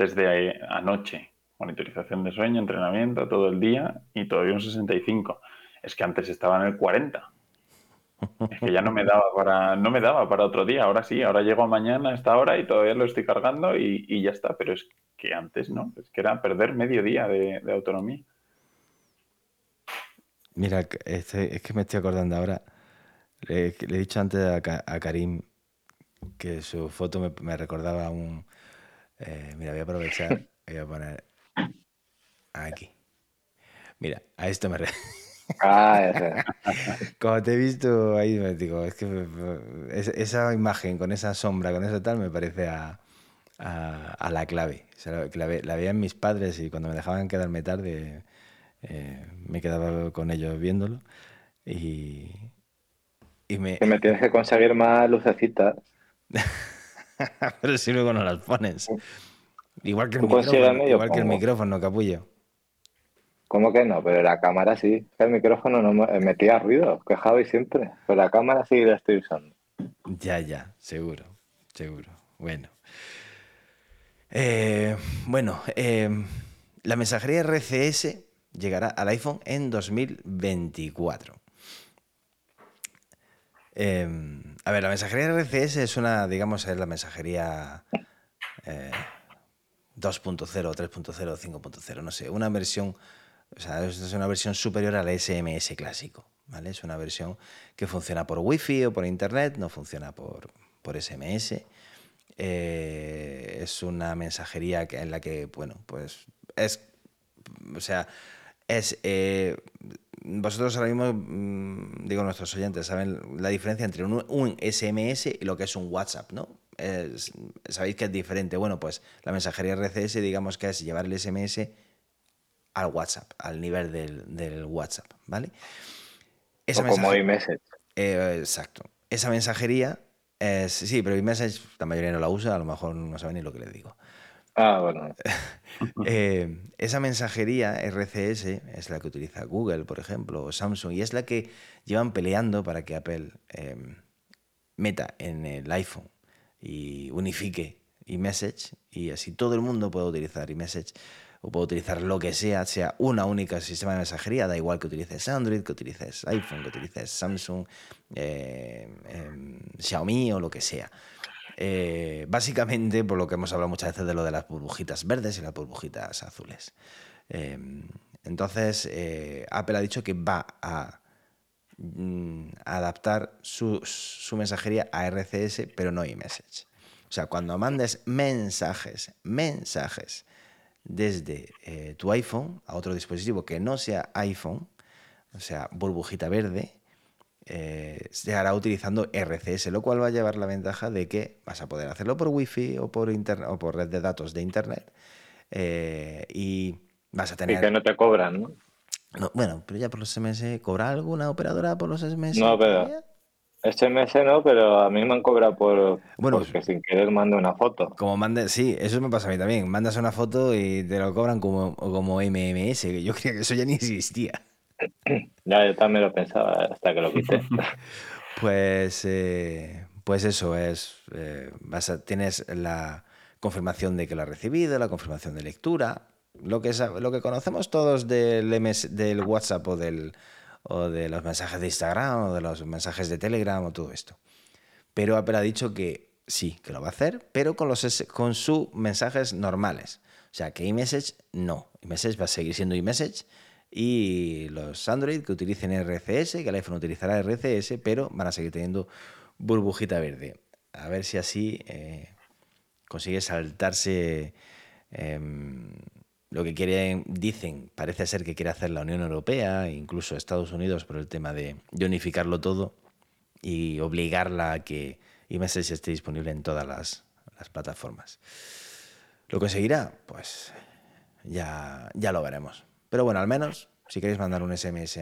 Desde eh, anoche. Monitorización de sueño, entrenamiento, todo el día y todavía un 65. Es que antes estaba en el 40. Es que ya no me daba para, no me daba para otro día. Ahora sí, ahora llego mañana a esta hora y todavía lo estoy cargando y, y ya está. Pero es que antes no, es que era perder medio día de, autonomía. Mira, estoy- es que me estoy acordando ahora. Le, he dicho antes a, Ka- a Karim que su foto me, recordaba un. Eh, mira, voy a aprovechar. Voy a poner aquí. Mira, a esto me. re- Ah. <laughs> Cuando te he visto ahí, me digo, es que esa imagen con esa sombra, con eso tal, me parece a, a- a la clave. O sea, la, la veían mis padres y cuando me dejaban quedarme tarde, eh, me quedaba con ellos viéndolo. Y, y me. Que me tienes que conseguir más lucecitas. <laughs> <laughs> Pero si luego no las pones. Igual que el micrófono, igual que el micrófono, capullo. ¿Cómo que no? Pero la cámara sí. El micrófono no me- metía ruido, quejabais siempre. Pero la cámara sí la estoy usando. Ya, ya, seguro, seguro. Bueno. Eh, bueno, eh, la mensajería RCS llegará al iPhone en 2024. Eh, a ver, la mensajería RCS es una, digamos, es la mensajería eh, 2.0, 3.0, 5.0, no sé, una versión, o sea, es una versión superior al SMS clásico, ¿vale? Es una versión que funciona por Wi-Fi o por Internet, no funciona por, por SMS. Eh, es una mensajería en la que, bueno, pues es, o sea, es, eh, vosotros ahora mismo, mm, digo nuestros oyentes, saben la diferencia entre un, un SMS y lo que es un WhatsApp, ¿no? Es- Sabéis que es diferente. Bueno, pues la mensajería RCS, digamos que es llevar el SMS al WhatsApp, al nivel del, del WhatsApp, ¿vale? Esa o como iMessage. eh, exacto. Esa mensajería es. Sí, pero iMessage la mayoría no la usa, a lo mejor no saben ni lo que les digo. Ah, bueno. <laughs> Eh, esa mensajería RCS es la que utiliza Google, por ejemplo, o Samsung, y es la que llevan peleando para que Apple eh, meta en el iPhone y unifique iMessage, y así todo el mundo puede utilizar iMessage o puede utilizar lo que sea, sea una única sistema de mensajería, da igual que utilices Android, que utilices iPhone, que utilices Samsung, eh, em, Xiaomi o lo que sea. Eh, básicamente, por lo que hemos hablado muchas veces de lo de las burbujitas verdes y las burbujitas azules. Em, entonces, eh, Apple ha dicho que va a, mm, adaptar su, mensajería a RCS, pero no iMessage. O sea, cuando mandes mensajes, mensajes desde eh, tu iPhone a otro dispositivo que no sea iPhone, o sea, burbujita verde, eh, se hará utilizando RCS, lo cual va a llevar la ventaja de que vas a poder hacerlo por Wi-Fi o por, internet, o por red de datos de Internet eh, y vas a tener... Y que no te cobran, ¿no? bueno, pero ya por los SMS, ¿cobra alguna operadora por los SMS? No, pero... SMS no, pero a mí me han cobrado por bueno, porque sin querer mando una foto. Como mande, sí, eso me pasa a mí también. Mandas una foto y te lo cobran como, como MMS, que yo <laughs> creía que eso ya ni existía. <clears throat> Ya, yo también lo pensaba hasta que lo quité. <laughs> pues, eh, pues eso es. Eh, tienes la confirmación de que lo has recibido, la confirmación de lectura, lo que, lo que conocemos todos del, del WhatsApp o, del, o de los mensajes de Instagram o de los mensajes de Telegram o todo esto. Pero Apple ha dicho que sí, que lo va a hacer, pero con, con sus mensajes normales. O sea, que iMessage no. iMessage va a seguir siendo iMessage y los Android que utilicen RCS, que el iPhone utilizará RCS, pero van a seguir teniendo burbujita verde. A ver si así eh, consigue saltarse em, lo que quieren, dicen, parece ser que quiere hacer la Unión Europea, incluso Estados Unidos, por el tema de, unificarlo todo y obligarla a que iMessage esté disponible en todas las, las plataformas. ¿Lo conseguirá? Pues ya, ya lo veremos. Pero bueno, al menos, si queréis mandar un SMS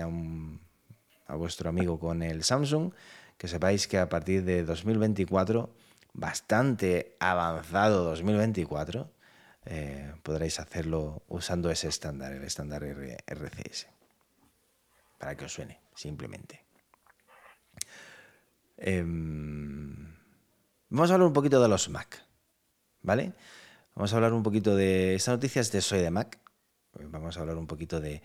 a, vuestro amigo con el Samsung, que sepáis que a partir de 2024, bastante avanzado 2024, eh, podréis hacerlo usando ese estándar, el estándar RCS. Para que os suene, simplemente. Em, vamos a hablar un poquito de los Mac, ¿vale? Vamos a hablar un poquito de estas noticias de Soy de Mac. Vamos a hablar un poquito de,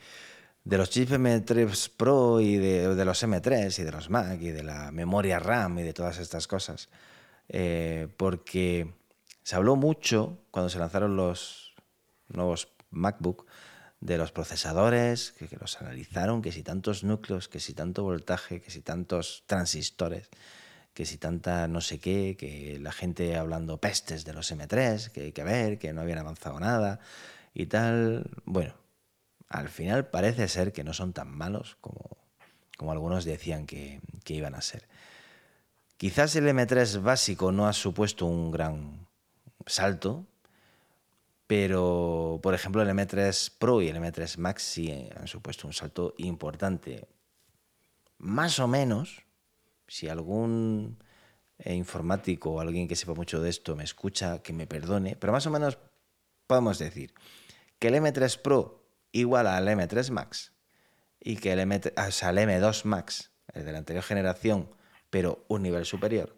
los chips M3 Pro y de, los M3 y de los Mac y de la memoria RAM y de todas estas cosas. Eh, porque se habló mucho cuando se lanzaron los nuevos MacBook de los procesadores, que, que, los analizaron, que si tantos núcleos, que si tanto voltaje, que si tantos transistores, que si tanta no sé qué, que la gente hablando pestes de los M3, que hay que ver, que no habían avanzado nada, y tal. Bueno, al final parece ser que no son tan malos como, como algunos decían que, iban a ser. Quizás el M3 básico no ha supuesto un gran salto, pero por ejemplo el M3 Pro y el M3 Max sí han supuesto un salto importante. Más o menos, si algún informático o alguien que sepa mucho de esto me escucha, que me perdone, pero más o menos podemos decir que el M3 Pro igual al M3 Max y que el, M, M2 Max, el de la anterior generación, pero un nivel superior,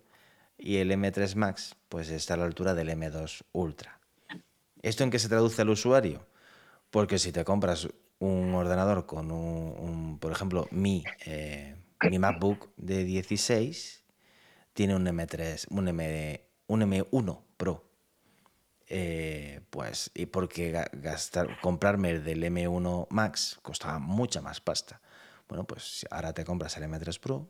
y el M3 Max pues está a la altura del M2 Ultra. ¿Esto en qué se traduce al usuario? Porque si te compras un ordenador con un, por ejemplo, mi, eh, mi MacBook de 16, tiene un M3, un, M, un M1 Pro eh, pues, y porque gastar, comprarme el del M1 Max costaba mucha más pasta. Bueno, pues ahora te compras el M3 Pro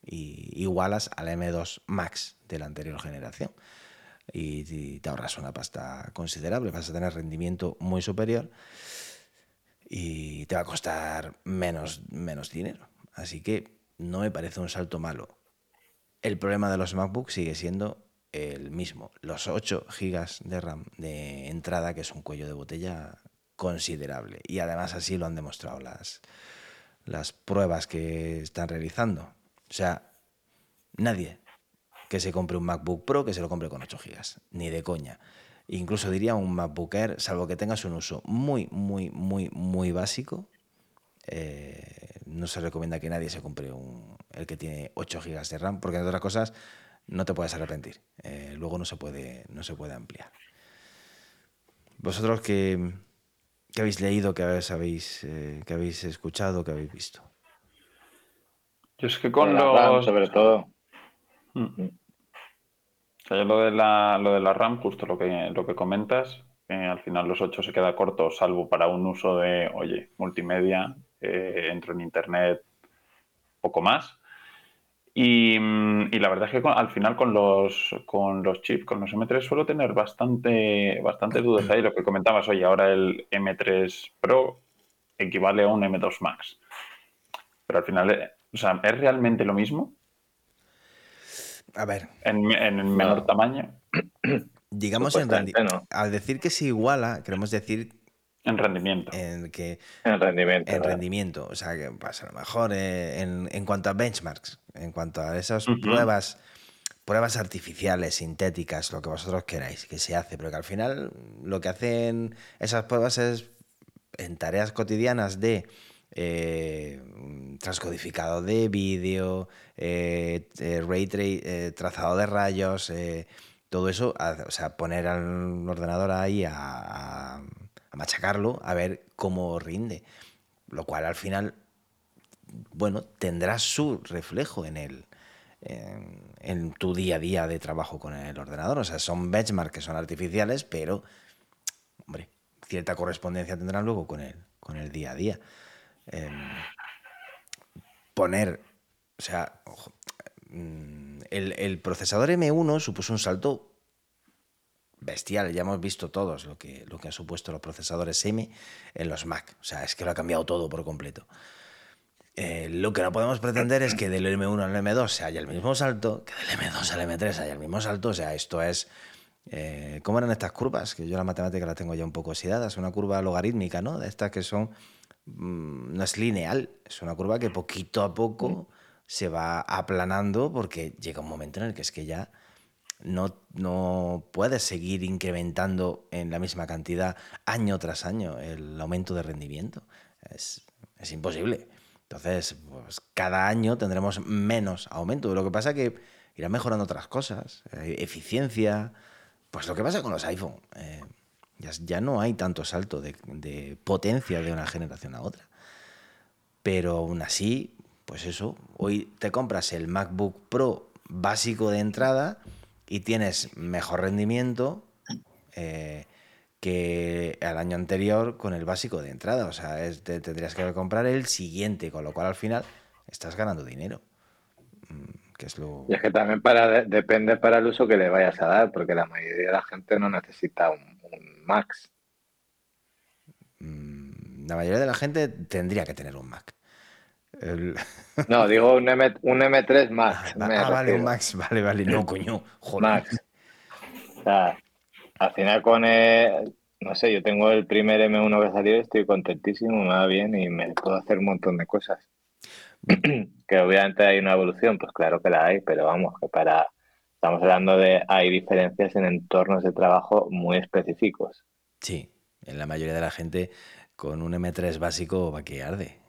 y igualas al M2 Max de la anterior generación. Y, te ahorras una pasta considerable, vas a tener rendimiento muy superior y te va a costar menos, menos dinero. Así que no me parece un salto malo. El problema de los MacBooks sigue siendo el mismo. Los 8 GB de RAM de entrada, que es un cuello de botella considerable. Y además así lo han demostrado las, las pruebas que están realizando. O sea, nadie que se compre un MacBook Pro que se lo compre con 8 GB, ni de coña. Incluso diría un MacBook Air, salvo que tengas un uso muy, muy, muy, muy básico, eh, no se recomienda que nadie se compre un, el que tiene 8 GB de RAM, porque en otras cosas no te puedes arrepentir. Eh, luego no se puede, no se puede ampliar. ¿Vosotros qué, habéis leído, qué habéis, eh, habéis escuchado, qué habéis visto? Yo es que con los... sobre todo. Mm. lo, de la, lo de la RAM, justo lo que, lo que comentas, al final los 8 se queda corto, salvo para un uso de, oye, multimedia, eh, entro en internet, poco más. Y, mm, y, la verdad es que al final con los, con los chips, con los M3, suelo tener bastante, bastante dudas ahí. Lo que comentabas, oye, ahora el M3 Pro equivale a un M2 Max. Pero al final, eh, o sea, ¿es realmente lo mismo? A ver. En, en menor tamaño. Digamos, en rendimiento. Al decir que se iguala, queremos decir. En rendimiento. En, que, en rendimiento. En rendimiento. O sea, que pasa pues, a lo mejor eh, en, cuanto a benchmarks, en cuanto a esas pruebas, pruebas artificiales, sintéticas, lo que vosotros queráis que se hace, pero que al final lo que hacen esas pruebas es en tareas cotidianas de eh, transcodificado de vídeo, eh, ray trazado de rayos todo eso, o sea, poner al ordenador ahí a, machacarlo, a ver cómo rinde. Lo cual al final, bueno, tendrá su reflejo en el, en, tu día a día de trabajo con el ordenador. O sea, son benchmarks que son artificiales, pero, hombre, cierta correspondencia tendrán luego con el, con el día a día. Em, poner, o sea, mm, el, procesador M1 supuso un salto bestial. Ya hemos visto todos lo que, lo que han supuesto los procesadores M en los Mac. O sea, es que lo ha cambiado todo por completo. Eh, lo que no podemos pretender es que del M1 al M2 se haya el mismo salto, que del M2 al M3 haya el mismo salto. O sea, esto es. Eh, ¿Cómo eran estas curvas? Que yo la matemática la tengo ya un poco oxidada. Es una curva logarítmica, ¿no? De estas que son. Mm, no es lineal, es una curva que poquito a poco se va aplanando porque llega un momento en el que es que ya no, no puedes seguir incrementando en la misma cantidad año tras año el aumento de rendimiento. Es, imposible. Entonces, pues cada año tendremos menos aumento. Lo que pasa es que irán mejorando otras cosas, eh, eficiencia, pues lo que pasa con los iPhone. Eh, ya, no hay tanto salto de, de, potencia de una generación a otra. Pero aún así, pues eso, hoy te compras el MacBook Pro básico de entrada y tienes mejor rendimiento eh, que el año anterior con el básico de entrada. O sea, tendrías que comprar el siguiente, con lo cual al final estás ganando dinero. Mm, que es lo... Y es que también para, depende para el uso que le vayas a dar, porque la mayoría de la gente no necesita un, Max. Mm, la mayoría de la gente tendría que tener un Mac. <laughs> No, digo un, M, un M3 Max. Ah, ah vale, un Max, vale, vale, no, coño, joder. Max. O sea, al final con el, no sé, yo tengo el primer M1 que salió, estoy contentísimo, me va bien y me puedo hacer un montón de cosas. <clears throat> que obviamente hay una evolución, pues claro que la hay, pero vamos, que para, estamos hablando de, hay diferencias en entornos de trabajo muy específicos. Sí, en la mayoría de la gente con un M3 básico va que arde.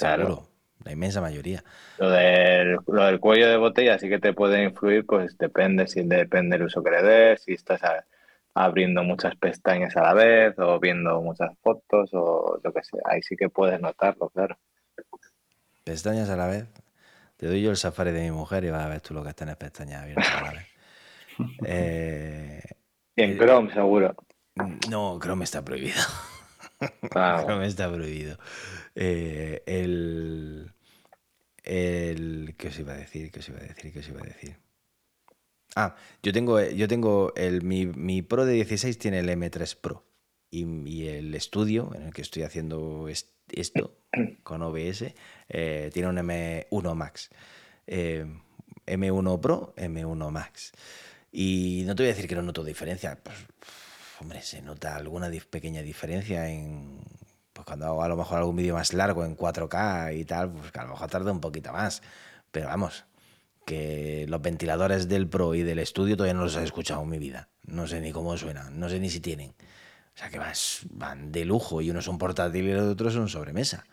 Claro. la inmensa mayoría. Lo del, lo del, cuello de botella sí que te puede influir, pues depende si depende del uso que le des, si estás abriendo muchas pestañas a la vez o viendo muchas fotos o lo que sea. Ahí sí que puedes notarlo, claro. Pestañas a la vez. Te doy yo el safari de mi mujer y vas a ver tú lo que está en pestañas abiertas a la vez. <laughs> Eh, y en Chrome, seguro. No, Chrome está prohibido. Ah, <laughs> Chrome está prohibido. Eh, el, el. ¿Qué os iba a decir? ¿Qué os iba a decir? ¿Qué os iba a decir? Ah, yo tengo, yo tengo el, mi, mi, Pro de 16 tiene el M3 Pro y, el estudio en el que estoy haciendo esto <coughs> con OBS eh, tiene un M1 Max. Eh, M1 Pro, M1 Max. Y no te voy a decir que no noto diferencia. Pues, hombre, se nota alguna pequeña diferencia en pues cuando hago a lo mejor algún vídeo más largo en 4K y tal, pues a lo mejor tarda un poquito más. Pero vamos, que los ventiladores del Pro y del estudio todavía no los he escuchado en mi vida. No sé ni cómo suenan, no sé ni si tienen. O sea que van de lujo y uno es un portátil y el otro es un sobremesa.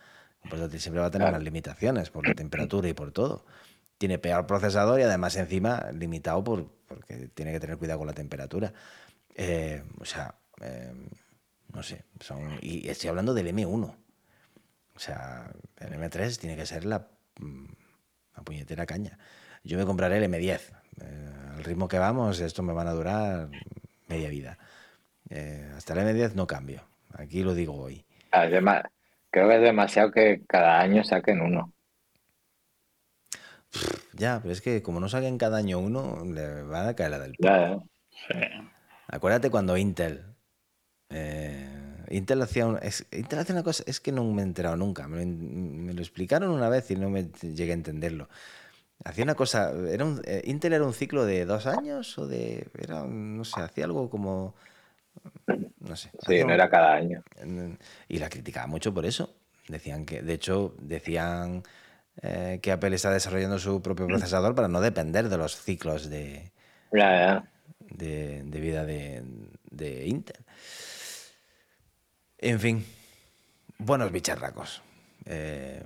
Un portátil siempre va a tener más limitaciones por la temperatura y por todo. Tiene peor procesador y además encima limitado por, porque tiene que tener cuidado con la temperatura. Eh, o sea, eh, no sé, son, y estoy hablando del M1. O sea, el M3 tiene que ser la, mm, la puñetera caña. Yo me compraré el M10. Eh, al ritmo que vamos, esto me van a durar media vida. Eh, hasta el M10 no cambio. Aquí lo digo hoy. Además, creo que es demasiado que cada año saquen uno. Ya, pero es que como no saquen cada año uno, le van a caer la del Ya, ¿eh? Sí. Acuérdate cuando Intel. Eh, Intel hacía, un- es- Intel hacía una cosa, es que no me he enterado nunca. Me lo, me lo explicaron una vez y no me llegué a entenderlo. Hacía una cosa, era un, eh, Intel era un ciclo de dos años o de, era, no sé, hacía algo como, no sé. Sí, no un- era cada año. Y la criticaba mucho por eso. Decían que, de hecho, decían eh, que Apple está desarrollando su propio procesador para no depender de los ciclos de, vida de, de Intel. En fin, buenos bicharracos. Eh,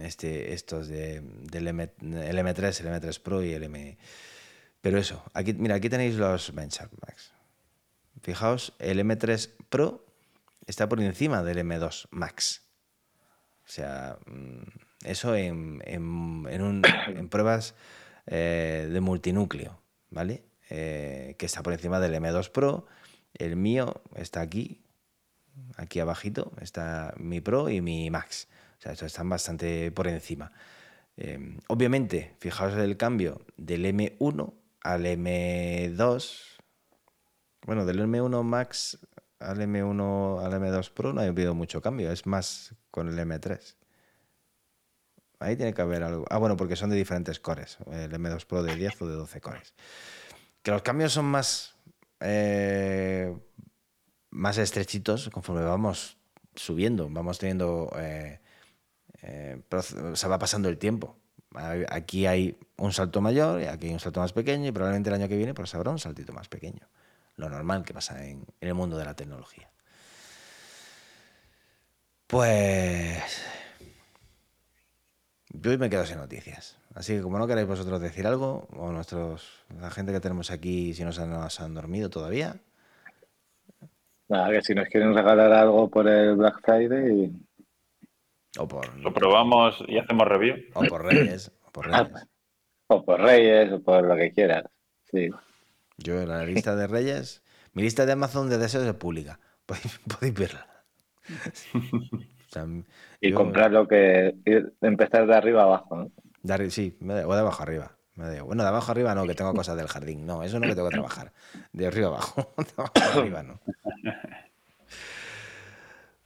este, estos de, del M, el M3, el M3 Pro y el M. Pero eso, aquí, mira, aquí tenéis los benchmarks. Fijaos, el M3 Pro está por encima del M2 Max. O sea, mm, eso en, en- en un- <coughs> en pruebas eh, de multinúcleo, ¿vale? Eh, que está por encima del M2 Pro. El mío está aquí, aquí abajito, está mi Pro y mi Max. O sea, estos están bastante por encima. Eh, obviamente, fijaos el cambio del M1 al M2. Bueno, del M1 Max al M1 al M2 Pro no ha habido mucho cambio, es más con el M3. Ahí tiene que haber algo. Ah, bueno, porque son de diferentes cores. El M2 Pro de 10 o de 12 cores. Que los cambios son más. Eh, más estrechitos conforme vamos subiendo, vamos teniendo. eh, eh, proce- se va pasando el tiempo. Aquí hay un salto mayor y aquí hay un salto más pequeño y probablemente el año que viene pues habrá un saltito más pequeño. Lo normal que pasa en, en el mundo de la tecnología. Pues yo hoy me quedo sin noticias. Así que como no queréis vosotros decir algo, o nuestros, la gente que tenemos aquí, si no se nos han dormido todavía, Nada, que si nos quieren regalar algo por el Black Friday, o por, Lo probamos y hacemos review. o por Reyes, o por Reyes. o por Reyes, o por lo que quieras. Sí. Yo en la lista de Reyes, mi lista de Amazon de deseos es pública. <laughs> Podéis, podéis verla. <laughs> Sea, Y yo- comprar lo que. ir- empezar de arriba abajo. sí, o de abajo arriba. Bueno, de abajo arriba no, que tengo cosas del jardín. No, eso no que tengo que trabajar. De arriba abajo. <laughs> De abajo arriba no.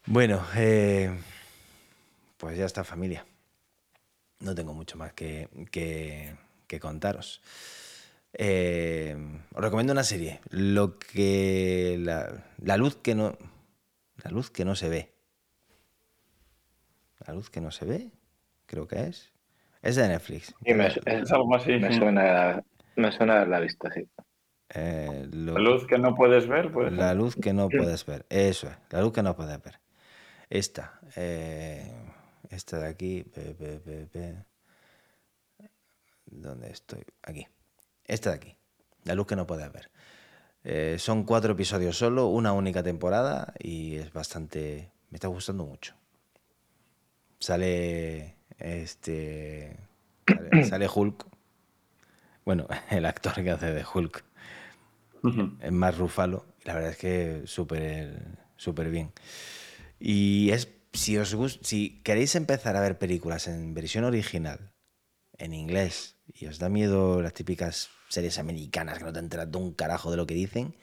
Bueno, eh, pues ya está familia. No tengo mucho más que, que- que contaros. Eh, os recomiendo una serie. Lo que. La, la luz que no. La luz que no se ve. La luz que no se ve, creo que es. Es de Netflix. Y me, Es algo así. me suena, me suena haberla visto, sí. Eh, lo- La luz que no puedes ver, pues. la luz que no puedes ver. Eso es, la luz que no puedes ver. Esta. eh, esta de aquí. pe. ¿Dónde estoy? Aquí. Esta de aquí. La luz que no puedes ver. Eh, son cuatro episodios solo, una única temporada y es bastante... Me está gustando mucho. Sale este... Sale, <clears throat> sale Hulk. Bueno, <laughs> el actor que hace de Hulk es más Rufalo. y La verdad es que súper súper bien. Y es, si os gust- si queréis empezar a ver películas en versión original, en inglés, y os da miedo las típicas series americanas que no te enteras de un carajo de lo que dicen,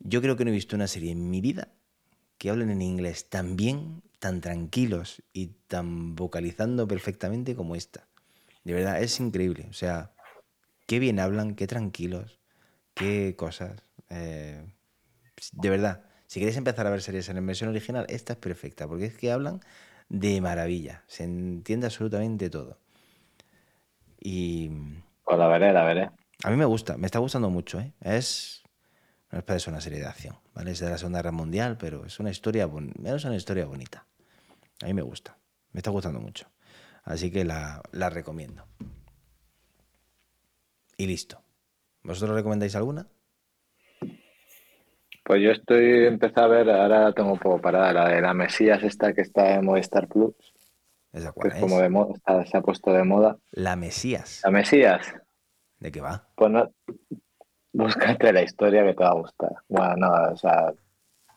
yo creo que no he visto una serie en mi vida que hablen en inglés tan bien, tan tranquilos y tan vocalizando perfectamente como esta. De verdad, es increíble. O sea, qué bien hablan, qué tranquilos, qué cosas. eh, de verdad, si queréis empezar a ver series en versión original, esta es perfecta, porque es que hablan de maravilla, se entiende absolutamente todo. Y Pues la veré, la veré. a mí me gusta, me está gustando mucho, ¿eh? Es, no es para eso una serie de acción, ¿vale? Es de la Segunda Guerra Mundial, pero es una historia, bon- es una historia bonita. A mí me gusta, me está gustando mucho. Así que la, la recomiendo. Y listo. ¿Vosotros recomendáis alguna? Pues yo estoy empecé a ver, ahora la tengo un poco parada, la de la Mesías esta que está en Movistar Plus, ¿Esa que cuál es es? como de moda, está- se ha puesto de moda. La Mesías. La Mesías, ¿De qué va? Pues no, búscate la historia que te va a gustar. Bueno, no, o sea,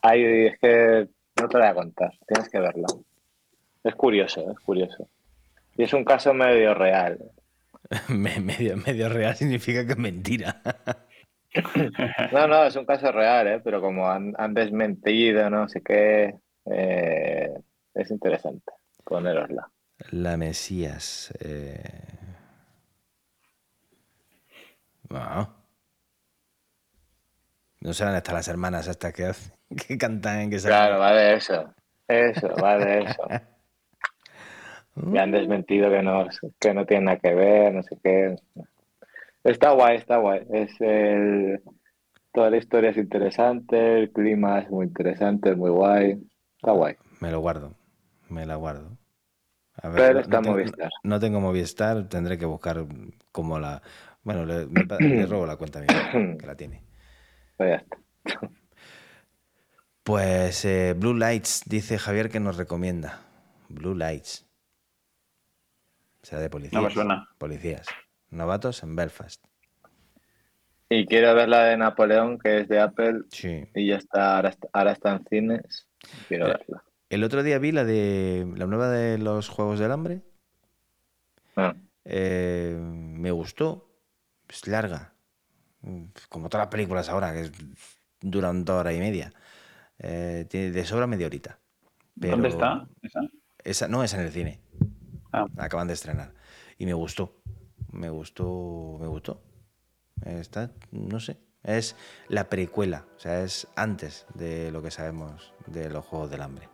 hay, es que no te la voy a contar, tienes que verla. Es curioso, es curioso. Y es un caso medio real. <laughs> Me- medio, medio real significa que es mentira. <laughs> No, no, es un caso real, ¿eh? pero como han, han desmentido, no sé qué, eh, es interesante ponerosla. La Mesías. Eh... Bueno. No sé dónde están las hermanas estas que, <laughs> que cantan, que salen. Claro, va de eso. Eso, va de eso. Me han desmentido que no, que no tiene nada que ver, no sé qué. Está guay, está guay. Es el... Toda la historia es interesante, el clima es muy interesante, es muy guay. Está guay. Me lo guardo. Me la guardo. A Pero está no tengo, Movistar. no tengo Movistar, tendré que buscar como la. Bueno, le, me pa- le robo la cuenta a mi que la tiene. Pues ya está. Pues eh, Blue Lights, dice Javier que nos recomienda. Blue Lights. Será de policías. No me suena. Policías. Novatos en Belfast. Y quiero ver la de Napoleón, que es de Apple, Sí. y ya está, ahora está, ahora está en cines. Quiero Eh, verla. El otro día vi la de la nueva de los Juegos del Hambre. Ah, Eh, me gustó. Es larga. Como todas las películas ahora, que es- duran dos horas y media. Eh, tiene de sobra media horita. Pero ¿Dónde está? ¿Esa? Esa, no, es en el cine. Ah. Acaban de estrenar. Y me gustó. Me gustó. Me gustó. Está, no sé. Es la precuela. O sea, es antes de lo que sabemos de los Juegos del Hambre.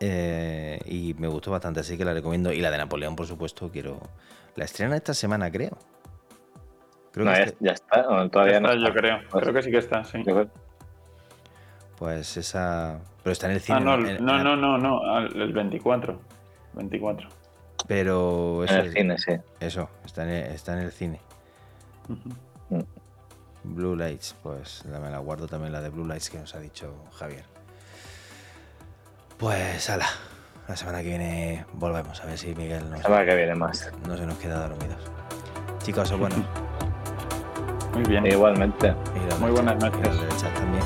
Eh, y me gustó bastante, así que la recomiendo. Y la de Napoleón, por supuesto, quiero. La estrena esta semana, creo. Creo no, que ya, este- ya está, Ya todavía no está, yo creo. Creo que sí que está, sí. Pues esa. Pero está en el cine. Ah, no, en- en- no, en- no, no, no, al- el 24. 24. Pero En el cine, sí. eso está, en el, está en el cine. Ujú. Blue Lights, pues la, me la guardo también la de Blue Lights que nos ha dicho Javier. Pues ala, la semana que viene volvemos a ver si Miguel La nos, semana que viene más. no se nos queda dormidos. Chicos, bueno, <laughs> Muy bien. Igualmente. y Muy buenas chat- y noches. los del chat también.